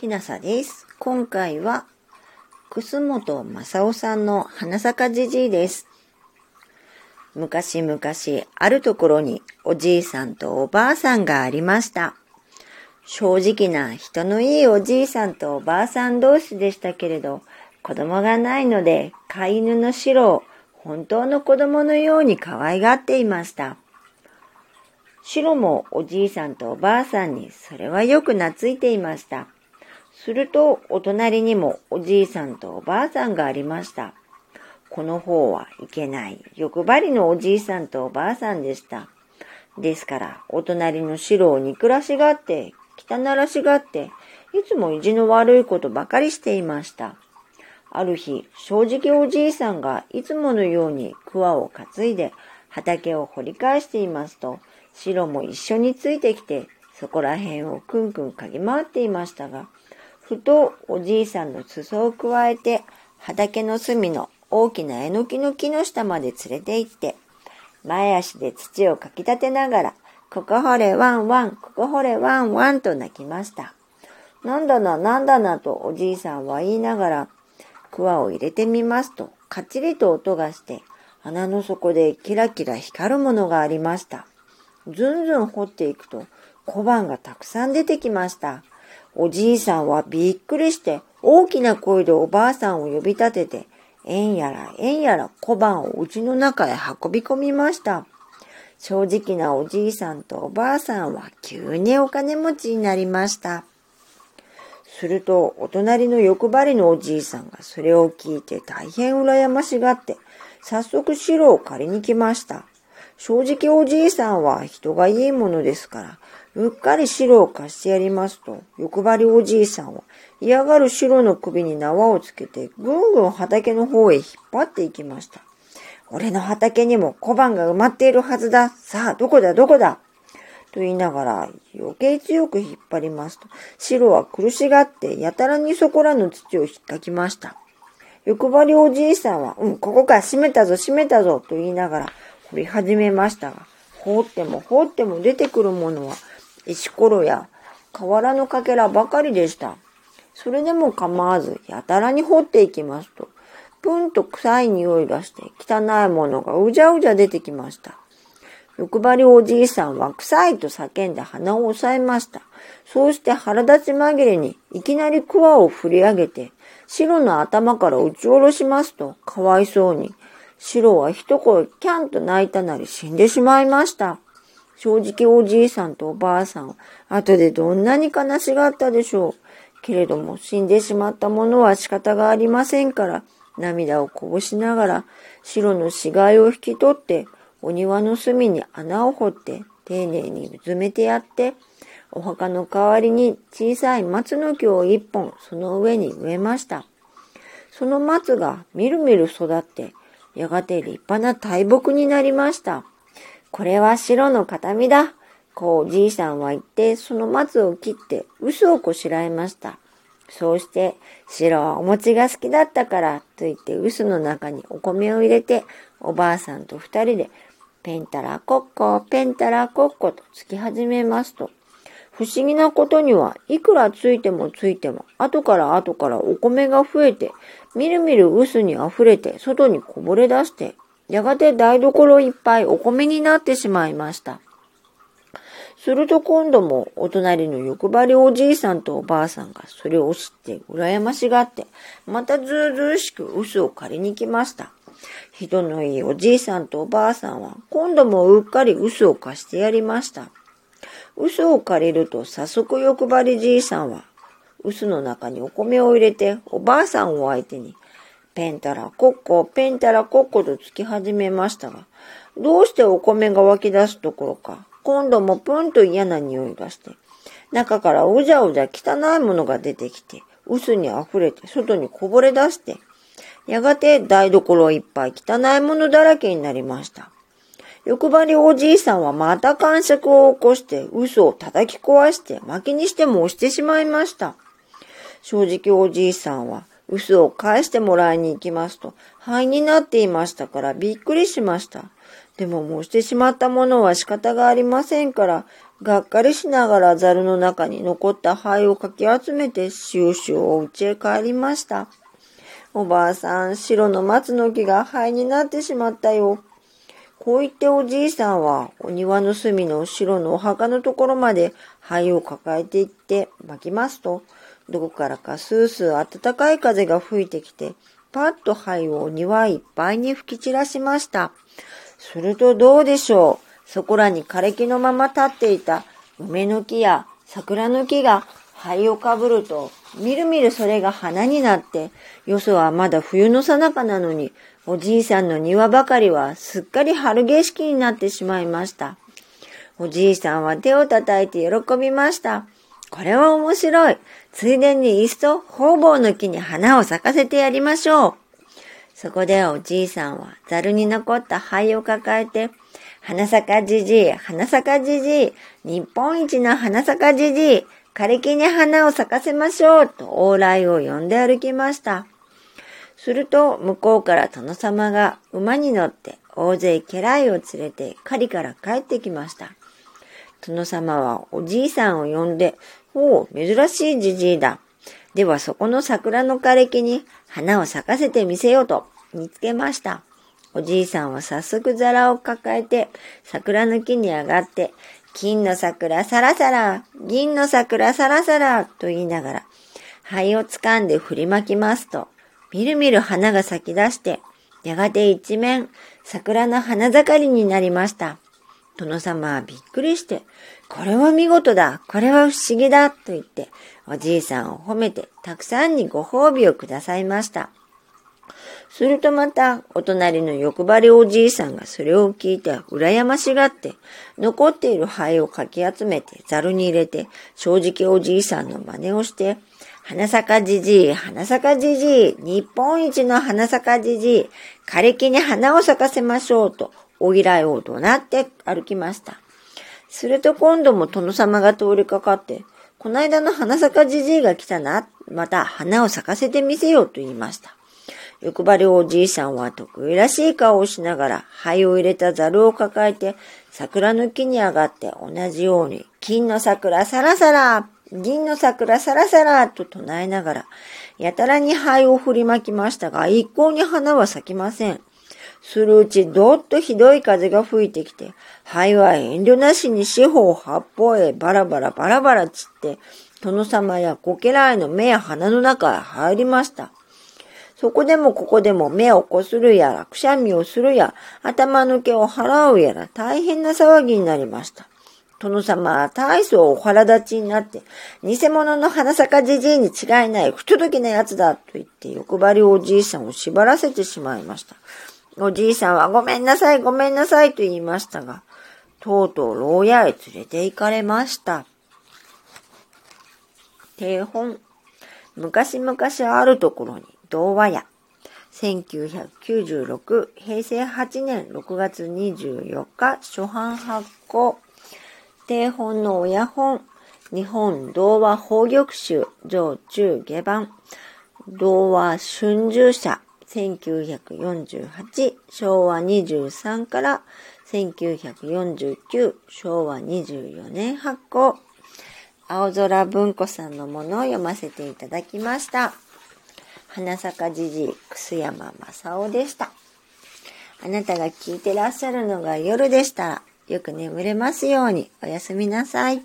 きなさです。今回は、楠本正夫さんの花坂じじいです。昔々、あるところにおじいさんとおばあさんがありました。正直な人のいいおじいさんとおばあさん同士でしたけれど、子供がないので飼い犬の白を本当の子供のように可愛がっていました。白もおじいさんとおばあさんにそれはよく懐いていました。するとお隣にもおじいさんとおばあさんがありました。この方はいけない欲張りのおじいさんとおばあさんでした。ですからお隣の白を憎らしがって汚らしがっていつも意地の悪いことばかりしていました。ある日、正直おじいさんがいつものように桑を担いで畑を掘り返していますと、白も一緒についてきて、そこら辺をくんくん嗅ぎ回っていましたが、ふとおじいさんの裾をくわえて、畑の隅の大きなえのきの木の下まで連れて行って、前足で土をかき立てながら、ここ掘れワンワン、ここ掘れワンワンと泣きました。なんだな、なんだなとおじいさんは言いながら、桑を入れてみますと、かっちりと音がして、穴の底でキラキラ光るものがありました。ずんずん掘っていくと、小判がたくさん出てきました。おじいさんはびっくりして、大きな声でおばあさんを呼び立てて、えんやらえんやら小判を家の中へ運び込みました。正直なおじいさんとおばあさんは急にお金持ちになりました。すると、お隣の欲張りのおじいさんがそれを聞いて大変羨ましがって、早速白を借りに来ました。正直おじいさんは人がいいものですから、うっかり白を貸してやりますと、欲張りおじいさんは嫌がる白の首に縄をつけて、ぐんぐん畑の方へ引っ張っていきました。俺の畑にも小判が埋まっているはずだ。さあ、どこだ、どこだ？と言いながら余計強く引っ張りますと、白は苦しがってやたらにそこらの土を引っかきました。欲張りおじいさんは、うん、ここか閉めたぞ、閉めたぞ、と言いながら掘り始めましたが、放っても放っても出てくるものは、石ころや瓦のかけらばかりでした。それでも構わず、やたらに掘っていきますと、ぷんと臭い匂いがして、汚いものがうじゃうじゃ出てきました。欲張りおじいさんは臭いと叫んで鼻を押さえました。そうして腹立ち紛れにいきなり桑を振り上げて、白の頭から打ち下ろしますと、かわいそうに、白は一声キャンと泣いたなり死んでしまいました。正直おじいさんとおばあさん、後でどんなに悲しがったでしょう。けれども死んでしまったものは仕方がありませんから、涙をこぼしながら白の死骸を引き取ってお庭の隅に穴を掘って丁寧にうずめてやって、お墓の代わりに小さい松の木を一本その上に植えました。その松がみるみる育って、やがて立派な大木になりました。これは白の形見だ。こうじいさんは言って、その松を切って嘘をこしらえました。そうして、白はお餅が好きだったから、と言って臼の中にお米を入れて、おばあさんと二人でペンタラコッコ、ペンタラコッコとつき始めますと、不思議なことにはいくらついてもついても、後から後からお米が増えて、みるみる臼に溢れて、外にこぼれ出して、やがて台所いっぱいお米になってしまいました。すると今度もお隣の欲張りおじいさんとおばあさんがそれを知って羨ましがって、またずうずうしく臼を借りに来ました。人のいいおじいさんとおばあさんは今度もうっかり嘘を貸してやりました。嘘を借りると早速欲張りじいさんは臼の中にお米を入れておばあさんを相手にペンタラコッコ、ペンタラコッコとつき始めましたが、どうしてお米が湧き出すところか、今度もプンと嫌な匂いがして、中からうじゃうじゃ汚いものが出てきて、臼に溢れて外にこぼれ出して、やがて台所いっぱい汚いものだらけになりました。欲張りおじいさんはまた感触を起こして嘘を叩き壊して薪にしても押してしまいました。正直おじいさんは嘘を返してもらいに行きますと灰になっていましたからびっくりしました。でももうしてしまったものは仕方がありませんからがっかりしながらザルの中に残った灰をかき集めてシューシューお家へ帰りました。おばあさん、白の松の木が灰になってしまったよ。こう言っておじいさんはお庭の隅の白のお墓のところまで灰を抱えていって巻きますと、どこからかスースー暖かい風が吹いてきて、パッと灰を庭いっぱいに吹き散らしました。するとどうでしょう？そこらに枯れ木のまま立っていた梅の木や桜の木が灰をかぶると、みるみるそれが花になって、よそはまだ冬のさなかなのに、おじいさんの庭ばかりはすっかり春景色になってしまいました。おじいさんは手を叩いて喜びました。これは面白い。ついでにいっそ方々の木に花を咲かせてやりましょう。そこでおじいさんはザルに残った灰を抱えて、花咲じじい、花咲じじい、日本一の花咲じじい、枯れ木に花を咲かせましょうと往来を呼んで歩きました。すると向こうから殿様が馬に乗って大勢家来を連れて狩りから帰ってきました。殿様はおじいさんを呼んで、おお、珍しいじじいだ。ではそこの桜の枯れ木に花を咲かせてみせようと見つけました。おじいさんは早速皿を抱えて桜の木に上がって、金の桜さらさら、銀の桜さらさらと言いながら、灰を掴んで振りまきますと、みるみる花が咲き出して、やがて一面桜の花盛りになりました。殿様はびっくりして、これは見事だ、これは不思議だ、と言って、おじいさんを褒めて、たくさんにご褒美をくださいました。するとまた、お隣の欲張りおじいさんがそれを聞いて羨ましがって、残っている灰をかき集めてザルに入れて、正直おじいさんの真似をして、花咲じじい、花咲じじい、日本一の花咲じじい、枯れ木に花を咲かせましょうと、おぎらいを怒鳴って歩きました。すると今度も殿様が通りかかって、こないだの花咲じじいが来たな、また花を咲かせてみせようと言いました。欲張りおじいさんは得意らしい顔をしながら灰を入れたザルを抱えて桜の木に上がって同じように金の桜さらさら銀の桜さらさらと唱えながらやたらに灰を振りまきましたが一向に花は咲きません。するうちどっとひどい風が吹いてきて、灰は遠慮なしに四方八方へバラバラバラバラ散って、殿様やこけらいの目や鼻の中へ入りました。そこでもここでも目をこするやら、くしゃみをするや、頭抜けを払うやら、大変な騒ぎになりました。殿様は大層お腹立ちになって、偽物の花坂じじいに違いない不届きなやつだと言って欲張りおじいさんを縛らせてしまいました。おじいさんはごめんなさい、ごめんなさいと言いましたが、とうとう牢屋へ連れて行かれました。定本。昔々あるところに童話屋。1996平成8年6月24日初版発行。定本の親本。日本童話宝玉集上中下版。童話春秋社1948昭和23から1949昭和24年発行。青空文庫さんのものを読ませていただきました。花坂じじい楠山正夫でした。あなたが聞いてらっしゃるのが夜でしたらよく眠れますように。おやすみなさい。